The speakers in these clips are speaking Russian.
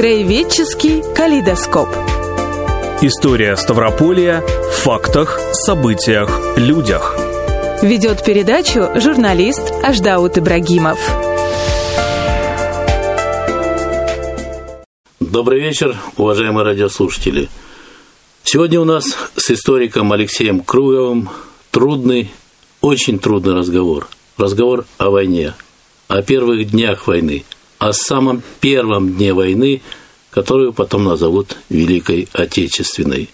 Краеведческий калейдоскоп. История Ставрополья в фактах, событиях, людях. Ведет передачу журналист Аждаут Ибрагимов. Добрый вечер, уважаемые радиослушатели. Сегодня у нас с историком Алексеем Круговым трудный, очень трудный разговор. Разговор о войне, о первых днях войны, о самом первом дне войны, которую потом назовут Великой Отечественной.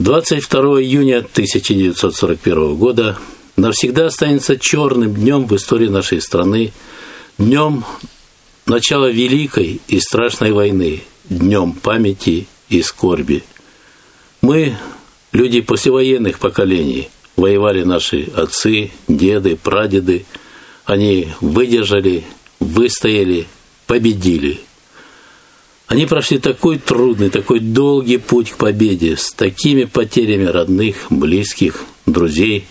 22 июня 1941 года навсегда останется черным днем в истории нашей страны, днем начала Великой и страшной войны, днем памяти и скорби. Мы, люди послевоенных поколений – воевали наши отцы, деды, прадеды. Они выдержали, выстояли, победили. Они прошли такой трудный, такой долгий путь к победе с такими потерями родных, близких, друзей.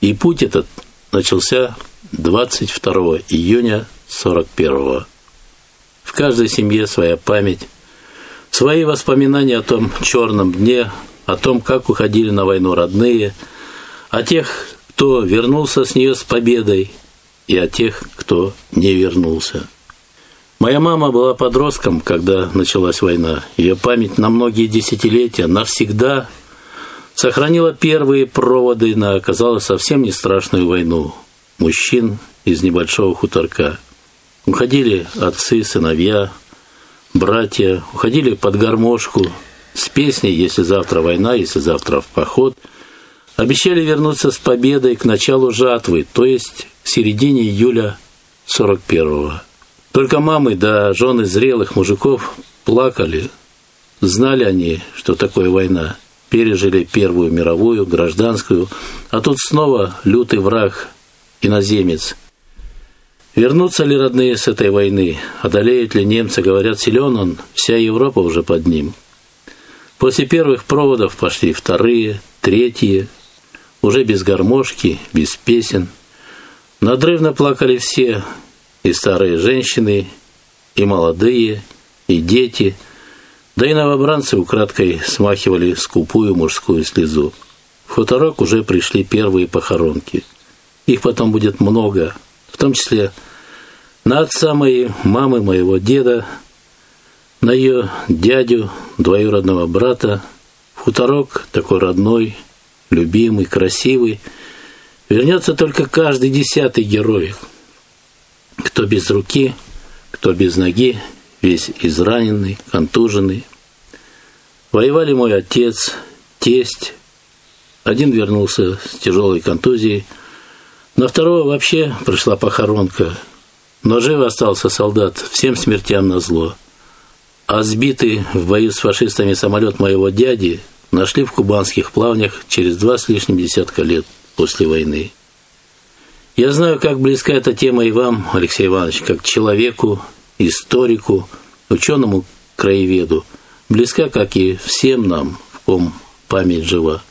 И путь этот начался 22 июня 41 -го. В каждой семье своя память, свои воспоминания о том черном дне, о том, как уходили на войну родные – о тех, кто вернулся с нее с победой, и о тех, кто не вернулся. Моя мама была подростком, когда началась война. Ее память на многие десятилетия навсегда сохранила первые проводы на, оказалось, совсем не страшную войну. Мужчин из небольшого хуторка. Уходили отцы, сыновья, братья, уходили под гармошку с песней «Если завтра война, если завтра в поход», обещали вернуться с победой к началу жатвы, то есть к середине июля 41-го. Только мамы да жены зрелых мужиков плакали. Знали они, что такое война. Пережили Первую мировую, гражданскую, а тут снова лютый враг, иноземец. Вернутся ли родные с этой войны? Одолеют ли немцы? Говорят, силен он, вся Европа уже под ним. После первых проводов пошли вторые, третьи, уже без гармошки, без песен. Надрывно плакали все, и старые женщины, и молодые, и дети, да и новобранцы украдкой смахивали скупую мужскую слезу. В хуторок уже пришли первые похоронки. Их потом будет много, в том числе на отца моей, мамы моего деда, на ее дядю, двоюродного брата, хуторок такой родной – любимый, красивый, вернется только каждый десятый герой. Кто без руки, кто без ноги, весь израненный, контуженный. Воевали мой отец, тесть. Один вернулся с тяжелой контузией. На второго вообще пришла похоронка. Но жив остался солдат, всем смертям на зло. А сбитый в бою с фашистами самолет моего дяди нашли в кубанских плавнях через два с лишним десятка лет после войны. Я знаю, как близка эта тема и вам, Алексей Иванович, как человеку, историку, ученому краеведу, близка, как и всем нам, в ком память жива.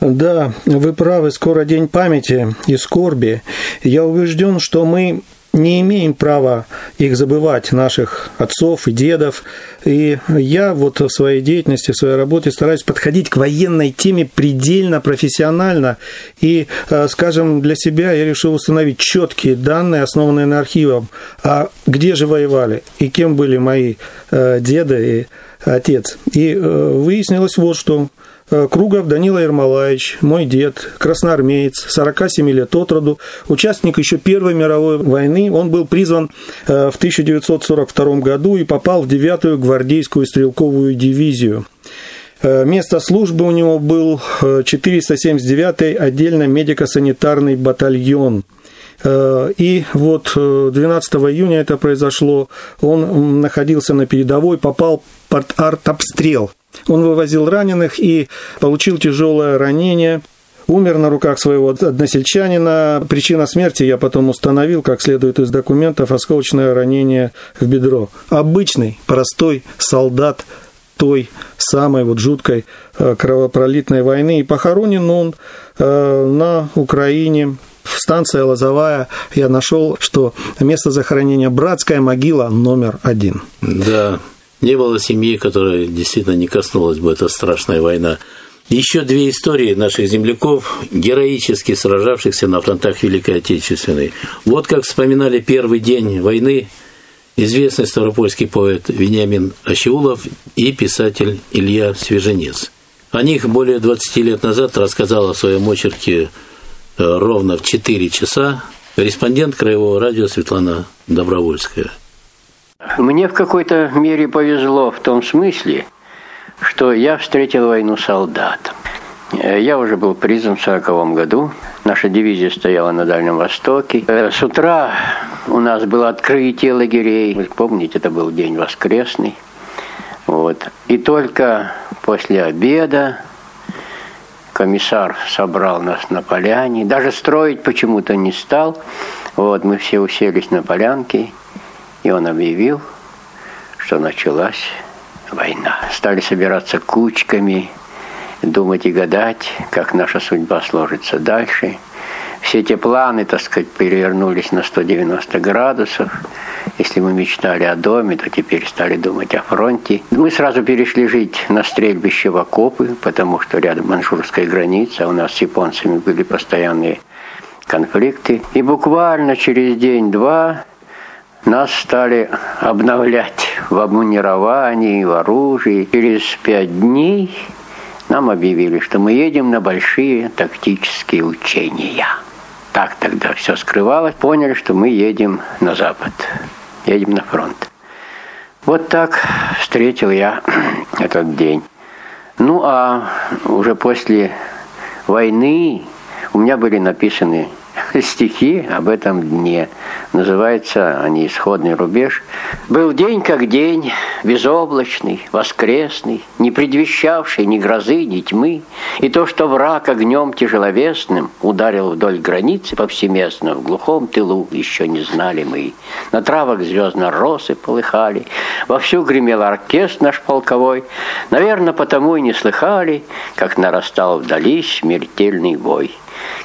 Да, вы правы, скоро день памяти и скорби. Я убежден, что мы не имеем права их забывать, наших отцов и дедов. И я вот в своей деятельности, в своей работе стараюсь подходить к военной теме предельно профессионально. И, э, скажем, для себя я решил установить четкие данные, основанные на архивах. А где же воевали и кем были мои э, деды и отец. И э, выяснилось вот что. Э, Кругов Данила Ермолаевич, мой дед, красноармеец, 47 лет от роду, участник еще Первой мировой войны. Он был призван э, в 1942 году и попал в 9-ю гвардейскую стрелковую дивизию. Э, место службы у него был 479-й отдельно медико-санитарный батальон. И вот 12 июня это произошло. Он находился на передовой, попал под артобстрел. Он вывозил раненых и получил тяжелое ранение. Умер на руках своего односельчанина. Причина смерти я потом установил, как следует из документов, осколочное ранение в бедро. Обычный, простой солдат той самой вот жуткой э, кровопролитной войны. И похоронен он э, на Украине станция Лозовая, я нашел, что место захоронения братская могила номер один. Да, не было семьи, которая действительно не коснулась бы эта страшная война. Еще две истории наших земляков, героически сражавшихся на фронтах Великой Отечественной. Вот как вспоминали первый день войны известный ставропольский поэт Вениамин Ащеулов и писатель Илья Свеженец. О них более 20 лет назад рассказала в своем очерке э, ровно в 4 часа корреспондент Краевого радио Светлана Добровольская. Мне в какой-то мере повезло в том смысле, что я встретил войну солдатом. Э, я уже был призван в 1940 году. Наша дивизия стояла на Дальнем Востоке. Э, с утра у нас было открытие лагерей. Вы помните, это был день воскресный. Вот. И только после обеда комиссар собрал нас на поляне. Даже строить почему-то не стал. Вот, мы все уселись на полянке, и он объявил, что началась война. Стали собираться кучками, думать и гадать, как наша судьба сложится дальше. Все эти планы, так сказать, перевернулись на 190 градусов. Если мы мечтали о доме, то теперь стали думать о фронте. Мы сразу перешли жить на стрельбище в окопы, потому что рядом маньчжурская граница, а у нас с японцами были постоянные конфликты. И буквально через день-два нас стали обновлять в обмунировании, в оружии. Через пять дней нам объявили, что мы едем на большие тактические учения. Так тогда все скрывалось. Поняли, что мы едем на запад, едем на фронт. Вот так встретил я этот день. Ну а уже после войны у меня были написаны стихи об этом дне. Называется они «Исходный рубеж». «Был день как день, безоблачный, воскресный, не предвещавший ни грозы, ни тьмы, и то, что враг огнем тяжеловесным ударил вдоль границы повсеместно, в глухом тылу еще не знали мы. На травах звездно-росы полыхали, вовсю гремел оркестр наш полковой, наверное, потому и не слыхали, как нарастал вдали смертельный вой».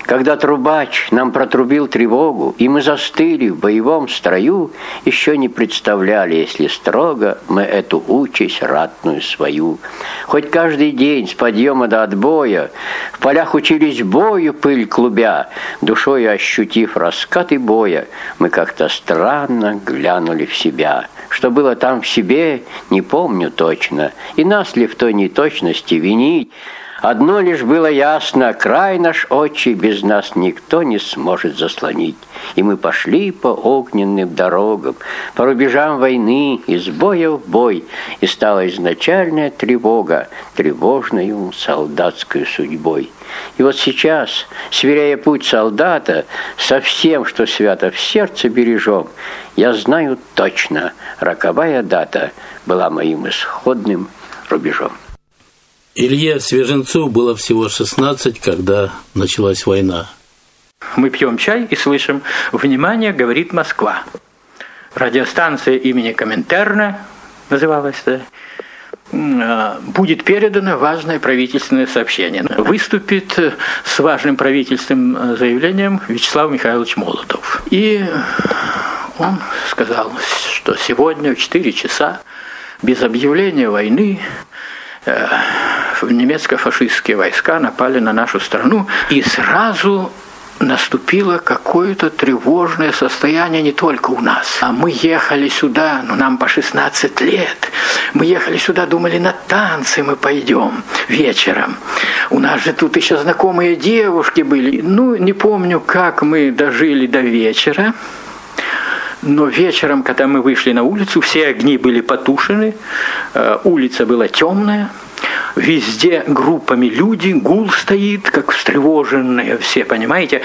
Когда трубач нам протрубил тревогу, и мы застыли в боевом строю, еще не представляли, если строго, мы эту участь ратную свою. Хоть каждый день с подъема до отбоя в полях учились бою пыль клубя, душой ощутив раскаты боя, мы как-то странно глянули в себя. Что было там в себе, не помню точно, и нас ли в той неточности винить, Одно лишь было ясно, край наш очи без нас никто не сможет заслонить. И мы пошли по огненным дорогам, по рубежам войны, из боя в бой, и стала изначальная тревога, тревожную солдатской судьбой. И вот сейчас, сверяя путь солдата со всем, что свято в сердце бережем, я знаю точно, роковая дата была моим исходным рубежом. Илье Свеженцу было всего 16, когда началась война. Мы пьем чай и слышим «Внимание, говорит Москва». Радиостанция имени Коминтерна называлась а, будет передано важное правительственное сообщение. Выступит с важным правительственным заявлением Вячеслав Михайлович Молотов. И он сказал, что сегодня в 4 часа без объявления войны Э, немецко-фашистские войска напали на нашу страну, и сразу наступило какое-то тревожное состояние не только у нас. А мы ехали сюда, ну нам по 16 лет, мы ехали сюда, думали, на танцы мы пойдем вечером. У нас же тут еще знакомые девушки были. Ну, не помню, как мы дожили до вечера. Но вечером, когда мы вышли на улицу, все огни были потушены, э, улица была темная, везде группами люди, гул стоит, как встревоженные все, понимаете.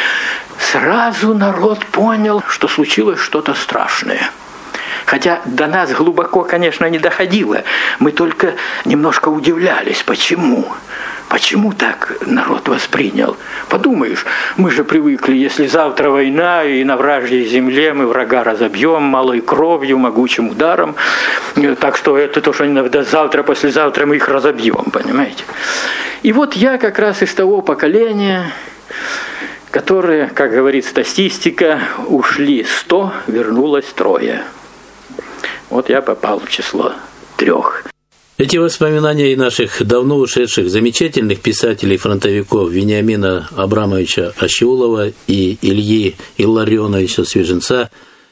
Сразу народ понял, что случилось что-то страшное. Хотя до нас глубоко, конечно, не доходило. Мы только немножко удивлялись, почему. Так народ воспринял? Подумаешь, мы же привыкли, если завтра война, и на вражьей земле мы врага разобьем малой кровью, могучим ударом. Так что это то, что иногда завтра, послезавтра мы их разобьем, понимаете? И вот я как раз из того поколения, которые, как говорит статистика, ушли 100, вернулось трое. Вот я попал в число трех. Эти воспоминания и наших давно ушедших замечательных писателей-фронтовиков Вениамина Абрамовича Ащеулова и Ильи Илларионовича Свеженца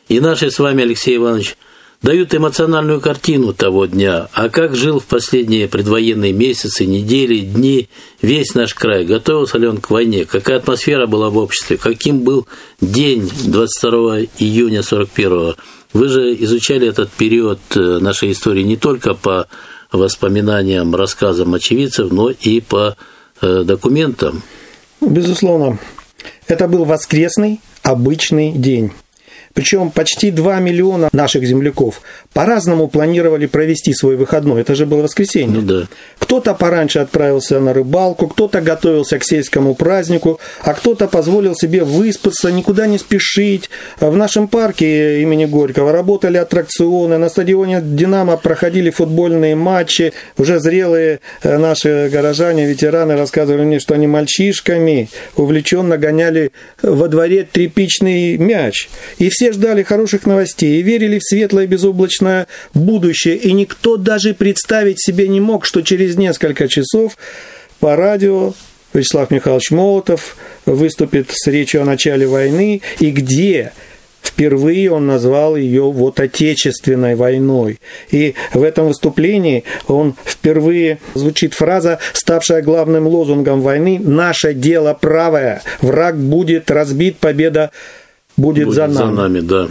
и наши с вами, Алексей Иванович, дают эмоциональную картину того дня, а как жил в последние предвоенные месяцы, недели, дни весь наш край, готовился ли он к войне, какая атмосфера была в обществе, каким был день 22 июня 41 Вы же изучали этот период э, нашей истории не только по воспоминаниям, рассказам очевидцев, но и по э, документам. Безусловно. Это был воскресный обычный день. Причем почти 2 миллиона наших земляков по-разному планировали провести свой выходной. Это же было воскресенье. Ну, да. Кто-то пораньше отправился на рыбалку, кто-то готовился к сельскому празднику, а кто-то позволил себе выспаться, никуда не спешить. В нашем парке имени Горького работали аттракционы, на стадионе «Динамо» проходили футбольные матчи. Уже зрелые э, наши горожане, ветераны рассказывали мне, что они мальчишками увлеченно гоняли во дворе тряпичный мяч. И все все ждали хороших новостей и верили в светлое безоблачное будущее, и никто даже представить себе не мог, что через несколько часов по радио Вячеслав Михайлович Молотов выступит с речью о начале войны, и где Впервые он назвал ее вот Отечественной войной. И в этом выступлении он впервые звучит фраза, ставшая главным лозунгом войны «Наше дело правое, враг будет разбит, победа будет, будет за нами. За нами да.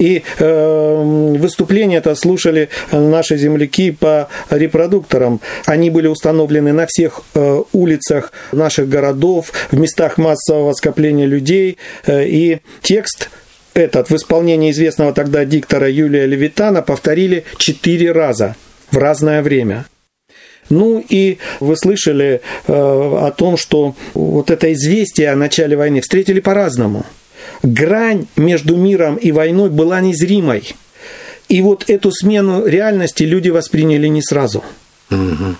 И э, выступление это слушали наши земляки по репродукторам. Они были установлены на всех э, улицах наших городов, в местах массового скопления людей. Э, и текст этот в исполнении известного тогда диктора Юлия Левитана повторили четыре раза в разное время. Ну и вы слышали э, о том, что вот это известие о начале войны встретили по-разному – грань между миром и войной была незримой. И вот эту смену реальности люди восприняли не сразу. Угу.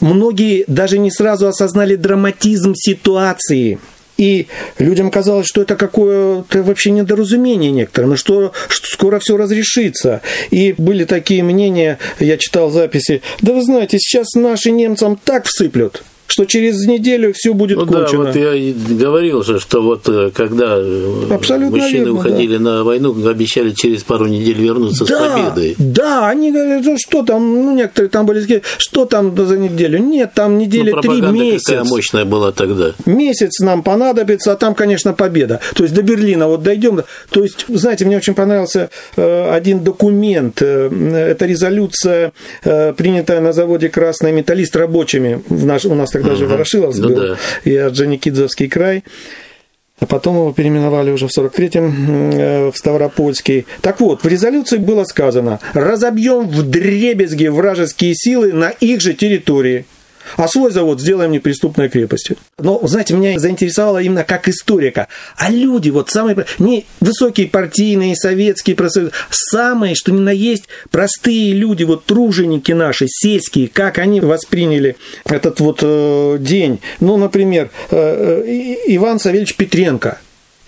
Многие даже не сразу осознали драматизм ситуации. И людям казалось, что это какое-то вообще недоразумение некоторым, что, что скоро все разрешится. И были такие мнения, я читал записи, да вы знаете, сейчас наши немцам так всыплют, что через неделю все будет ну, кончено. Да, вот я и говорил же, что вот э, когда э, Абсолютно мужчины верно, уходили да. на войну, обещали через пару недель вернуться да, с победой. Да, они говорят, ну что там, ну некоторые там были, что там за неделю? Нет, там недели ну, три месяца. какая мощная была тогда. Месяц нам понадобится, а там, конечно, победа. То есть до Берлина вот дойдем. То есть, знаете, мне очень понравился э, один документ. Это резолюция, принятая на заводе «Красный металлист» рабочими. В наш, у нас тогда даже угу. Ворошиловск ну, был, да. и Орджоникидзевский край. А потом его переименовали уже в 43-м э, в Ставропольский. Так вот, в резолюции было сказано, разобьем в дребезги вражеские силы на их же территории – а свой завод сделаем неприступной крепостью. Но, знаете, меня заинтересовало именно как историка. А люди, вот самые, не высокие партийные, советские, самые, что ни на есть, простые люди, вот труженики наши, сельские, как они восприняли этот вот э, день. Ну, например, э, э, Иван Савельевич Петренко,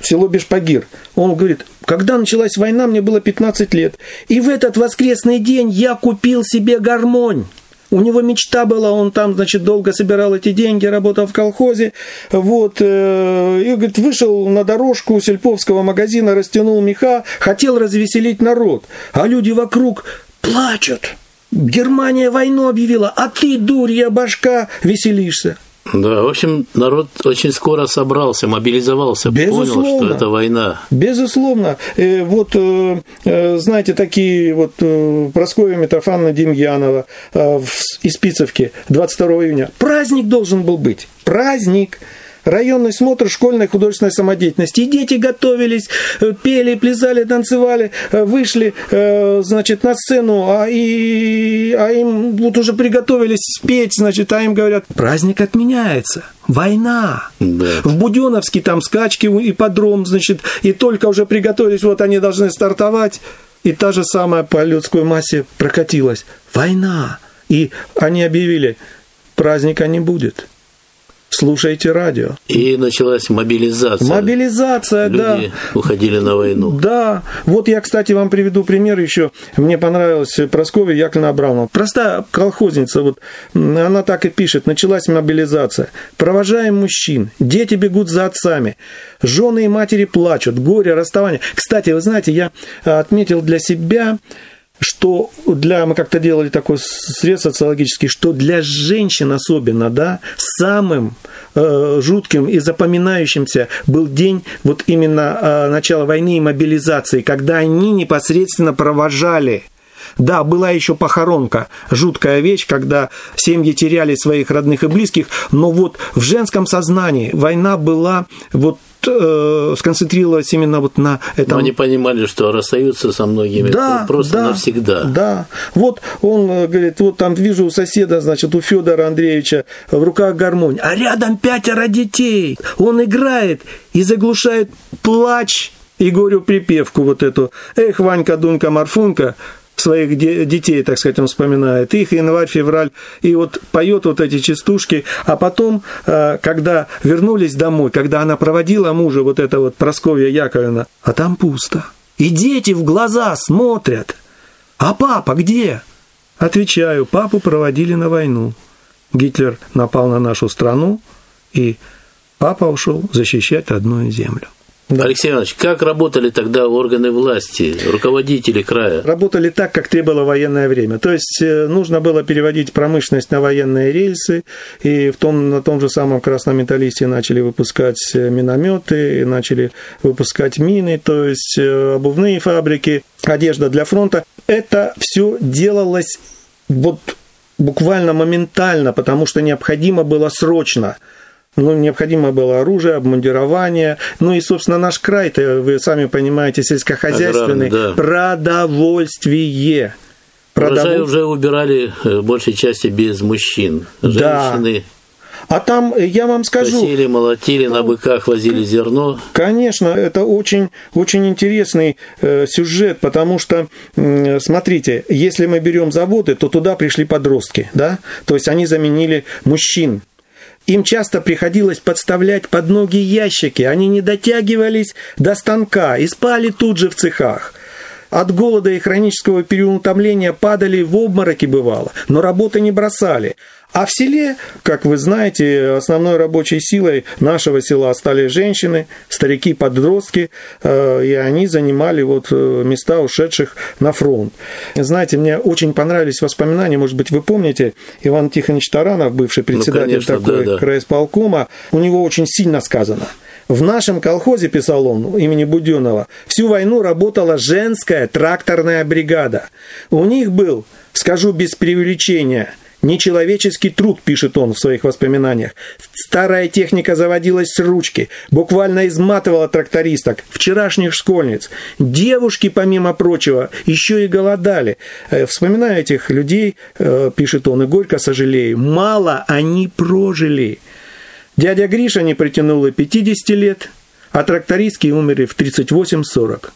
село Бешпагир. Он говорит, когда началась война, мне было 15 лет. И в этот воскресный день я купил себе гармонь. У него мечта была, он там, значит, долго собирал эти деньги, работал в колхозе, вот, э, и, говорит, вышел на дорожку сельповского магазина, растянул меха, хотел развеселить народ, а люди вокруг плачут. Германия войну объявила, а ты, дурья башка, веселишься. Да, в общем, народ очень скоро собрался, мобилизовался, Безусловно. понял, что это война. Безусловно. Э, вот, э, э, знаете, такие вот Прасковья Митрофановна Демьянова из Спицевки 22 июня. Праздник должен был быть. Праздник районный смотр школьной художественной самодеятельности. И дети готовились, э, пели, плясали, танцевали, э, вышли, э, значит, на сцену, а, и, а им вот уже приготовились спеть, значит, а им говорят, праздник отменяется. Война. Да. В Буденовске там скачки, и подром, значит, и только уже приготовились, вот они должны стартовать. И та же самая по людской массе прокатилась. Война. И они объявили, праздника не будет. Слушайте радио. И началась мобилизация. Мобилизация, Люди да. уходили на войну. Да. Вот я, кстати, вам приведу пример еще. Мне понравилась Прасковья Яковлевна Абрамова. Простая колхозница, вот она так и пишет. Началась мобилизация. Провожаем мужчин. Дети бегут за отцами. Жены и матери плачут. Горе, расставание. Кстати, вы знаете, я отметил для себя что для, мы как-то делали такой срез социологический, что для женщин особенно, да, самым э, жутким и запоминающимся был день вот именно э, начала войны и мобилизации, когда они непосредственно провожали да, была еще похоронка, жуткая вещь, когда семьи теряли своих родных и близких, но вот в женском сознании война была вот э, сконцентрировалась именно вот на этом. Но они понимали, что расстаются со многими да, просто да, навсегда. Да. Вот он э, говорит, вот там вижу у соседа, значит, у Федора Андреевича в руках гармонь, а рядом пятеро детей. Он играет и заглушает плач и говорю припевку вот эту. Эх, Ванька, Дунька, Марфунка, своих детей, так сказать, он вспоминает, их январь, февраль, и вот поет вот эти частушки, а потом, э, когда вернулись домой, когда она проводила мужа, вот это вот Просковья Яковлевна, а там пусто. И дети в глаза смотрят. А папа где? Отвечаю, папу проводили на войну. Гитлер напал на нашу страну, и папа ушел защищать родную землю. Да. Алексей Иванович, как работали тогда органы власти, руководители края? Работали так, как требовало военное время. То есть э, нужно было переводить промышленность на военные рельсы, и в том, на том же самом красном металлисте начали выпускать э, минометы, начали выпускать мины, то есть э, обувные фабрики, одежда для фронта. Это все делалось вот буквально моментально, потому что необходимо было срочно – ну, необходимо было оружие, обмундирование. Ну и, собственно, наш край-то, вы сами понимаете, сельскохозяйственный, да. продовольствие. Продоволь... Урожай уже убирали в большей части без мужчин. Женщины... Да. А там, я вам скажу... Косили, молотили, на быках возили зерно. Конечно, это очень, очень интересный э, сюжет, потому что, э, смотрите, если мы берем заводы, то туда пришли подростки, да? То есть они заменили мужчин. Им часто приходилось подставлять под ноги ящики, они не дотягивались до станка и спали тут же в цехах. От голода и хронического переутомления падали в обмороки бывало, но работы не бросали. А в селе, как вы знаете, основной рабочей силой нашего села стали женщины, старики, подростки, э, и они занимали вот э, места ушедших на фронт. Знаете, мне очень понравились воспоминания, может быть, вы помните, Иван Тихонович Таранов, бывший ну, председатель ну, конечно, такой да, да. краисполкома, у него очень сильно сказано. В нашем колхозе, писал он, имени Буденова, всю войну работала женская тракторная бригада. У них был, скажу без преувеличения, Нечеловеческий труд, пишет он в своих воспоминаниях. Старая техника заводилась с ручки, буквально изматывала трактористок, вчерашних школьниц. Девушки, помимо прочего, еще и голодали. Э, вспоминая этих людей, э, пишет он, и горько сожалею, мало они прожили. Дядя Гриша не притянул и 50 лет, а трактористки умерли в 38-40.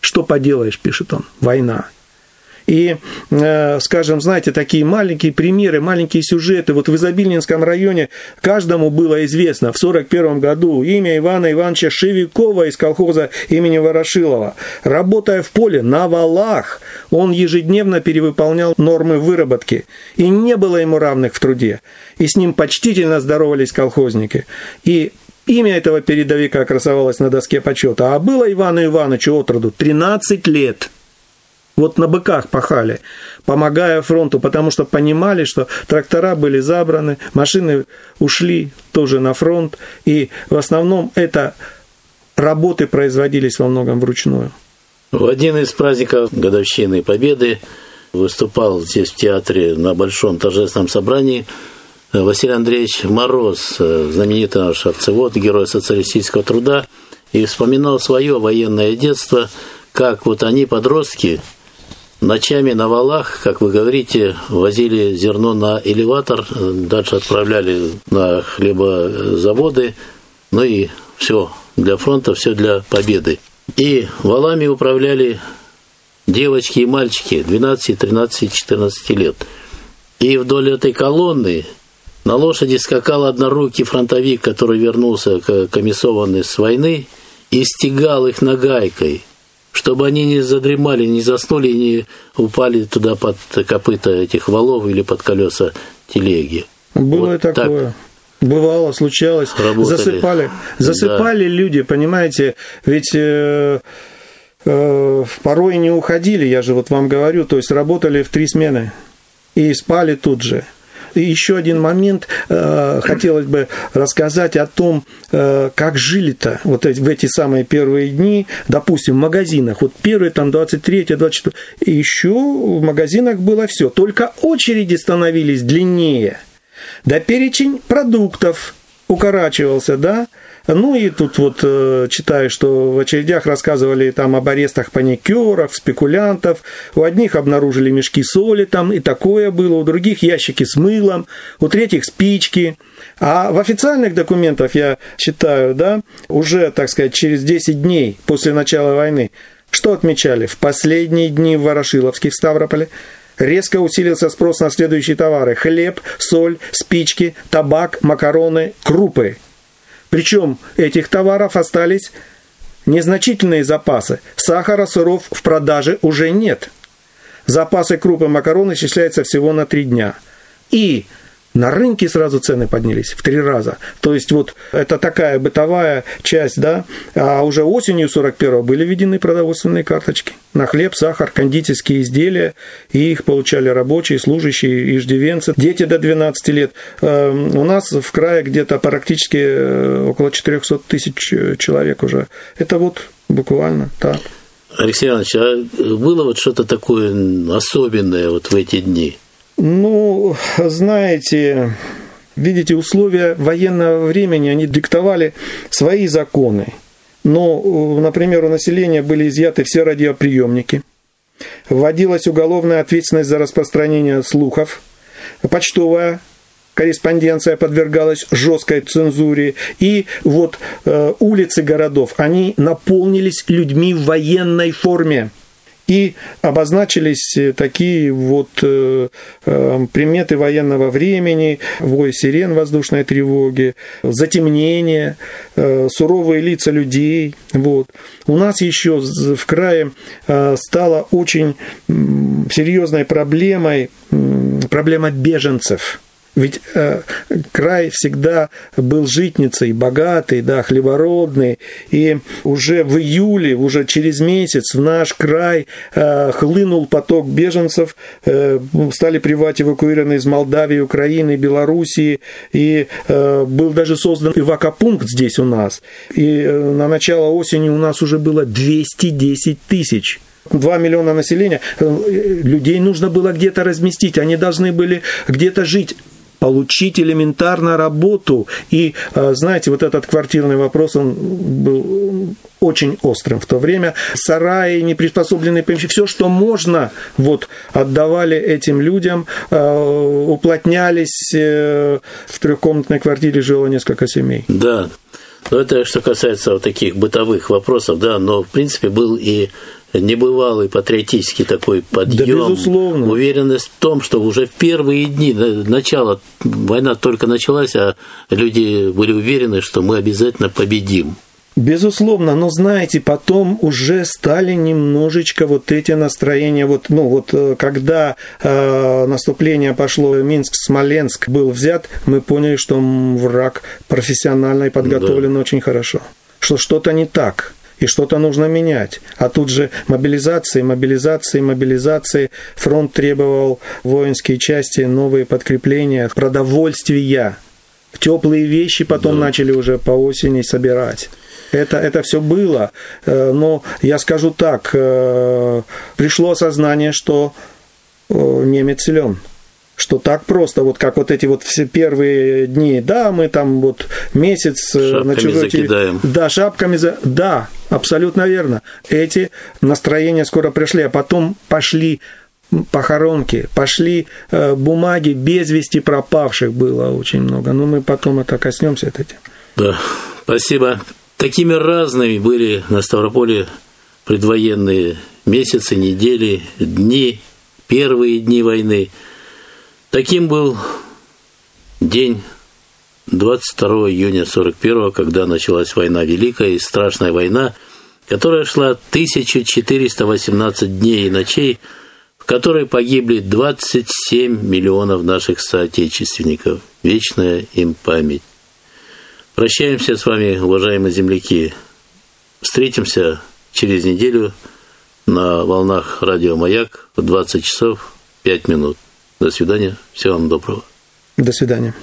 Что поделаешь, пишет он, война. И, э, скажем, знаете, такие маленькие примеры, маленькие сюжеты. Вот в Изобильнинском районе каждому было известно в 1941 году имя Ивана Ивановича Шевикова из колхоза имени Ворошилова. Работая в поле на валах, он ежедневно перевыполнял нормы выработки. И не было ему равных в труде. И с ним почтительно здоровались колхозники. И Имя этого передовика красовалось на доске почета, а было Ивану Ивановичу отроду 13 лет – вот на быках пахали, помогая фронту, потому что понимали, что трактора были забраны, машины ушли тоже на фронт, и в основном это работы производились во многом вручную. В один из праздников годовщины Победы выступал здесь в театре на большом торжественном собрании Василий Андреевич Мороз, знаменитый наш овцевод, герой социалистического труда, и вспоминал свое военное детство, как вот они, подростки, Ночами на валах, как вы говорите, возили зерно на элеватор, дальше отправляли на хлебозаводы, ну и все для фронта, все для победы. И валами управляли девочки и мальчики 12, 13, 14 лет. И вдоль этой колонны На лошади скакал однорукий фронтовик, который вернулся комиссованный с войны, и стегал их нагайкой, чтобы они не задремали, не заснули, не упали туда под копыта этих валов или под колеса телеги. Было вот такое. Так Бывало, случалось. Работали. Засыпали. Засыпали да. люди, понимаете, ведь э, э, порой не уходили, я же вот вам говорю, то есть работали в три смены и спали тут же. И еще один момент э, хотелось бы рассказать о том, э, как жили-то вот в эти самые первые дни, допустим, в магазинах. Вот первые там 23 24 еще в магазинах было все, только очереди становились длиннее – да перечень продуктов укорачивался, да, ну и тут вот э, читаю, что в очередях рассказывали там об арестах паникеров, спекулянтов. У одних обнаружили мешки соли там, и такое было, у других ящики с мылом, у третьих спички. А в официальных документах я читаю, да, уже, так сказать, через 10 дней после начала войны, что отмечали? В последние дни в Ворошиловске в Ставрополе резко усилился спрос на следующие товары – хлеб, соль, спички, табак, макароны, крупы. Причем этих товаров остались незначительные запасы. Сахара, сыров в продаже уже нет. Запасы крупы макарон исчисляются всего на три дня. И на рынке сразу цены поднялись в три раза. То есть вот это такая бытовая часть, да, а уже осенью 41-го были введены продовольственные карточки на хлеб, сахар, кондитерские изделия, и их получали рабочие, служащие, иждивенцы, дети до 12 лет. Эм, у нас в крае где-то практически э, около 400 тысяч э, человек уже. Это вот буквально так. Алексей Иванович, а было вот что-то такое особенное вот в эти дни? Ну, знаете, видите, условия военного времени, они диктовали свои законы. Но, например, у населения были изъяты все радиоприемники, вводилась уголовная ответственность за распространение слухов, почтовая корреспонденция подвергалась жесткой цензуре, и вот э, улицы городов, они наполнились людьми в военной форме – и обозначились э, такие вот э, э, приметы военного времени, вой сирен воздушной тревоги, затемнение, суровые лица людей. Вот. У нас еще в крае стала очень серьезной проблемой проблема беженцев – ведь э, край всегда был житницей, богатый, да, хлебородный. И уже в июле, уже через месяц в наш край э, хлынул поток беженцев, э, стали прибывать эвакуированные из Молдавии, Украины, Белоруссии. И э, был даже создан эвакопункт здесь у нас. И э, на начало осени у нас уже было 210 тысяч 2 миллиона населения, э, людей нужно было где-то разместить, они должны были где-то жить получить элементарно работу. И, э, знаете, вот этот квартирный вопрос, он был очень острым в то время. Сараи, неприспособленные помещения, все, что можно, вот, отдавали этим людям, э, уплотнялись. Э, в трехкомнатной квартире жило несколько семей. Да, но это что касается вот таких бытовых вопросов, да, но в принципе был и небывалый патриотический такой подъем, да, уверенность в том, что уже в первые дни начала война только началась, а люди были уверены, что мы обязательно победим. Безусловно, но знаете, потом уже стали немножечко вот эти настроения, вот, ну вот э, когда э, наступление пошло, Минск, Смоленск был взят, мы поняли, что враг профессионально и подготовлен да. очень хорошо, что что-то не так и что-то нужно менять. А тут же мобилизации, мобилизации, мобилизации. Фронт требовал воинские части, новые подкрепления, продовольствия. Теплые вещи потом да. начали уже по осени собирать. Это, это все было. Э, но я скажу так, э, пришло осознание, что э, немец силен что так просто, вот как вот эти вот все первые дни, да, мы там вот месяц шапками ночевой, закидаем. Да, шапками за... Да, абсолютно верно. Эти настроения скоро пришли, а потом пошли похоронки, пошли э, бумаги без вести пропавших было очень много. Но мы потом это коснемся этим. Да, спасибо. Такими разными были на Ставрополе предвоенные месяцы, недели, дни, первые дни войны – Таким был день 22 июня 41 когда началась война, Великая и страшная война, которая шла 1418 дней и ночей, в которой погибли 27 миллионов наших соотечественников. Вечная им память. Прощаемся с вами, уважаемые земляки. Встретимся через неделю на волнах радио «Маяк» в 20 часов 5 минут. До свидания. Всего вам доброго. До свидания.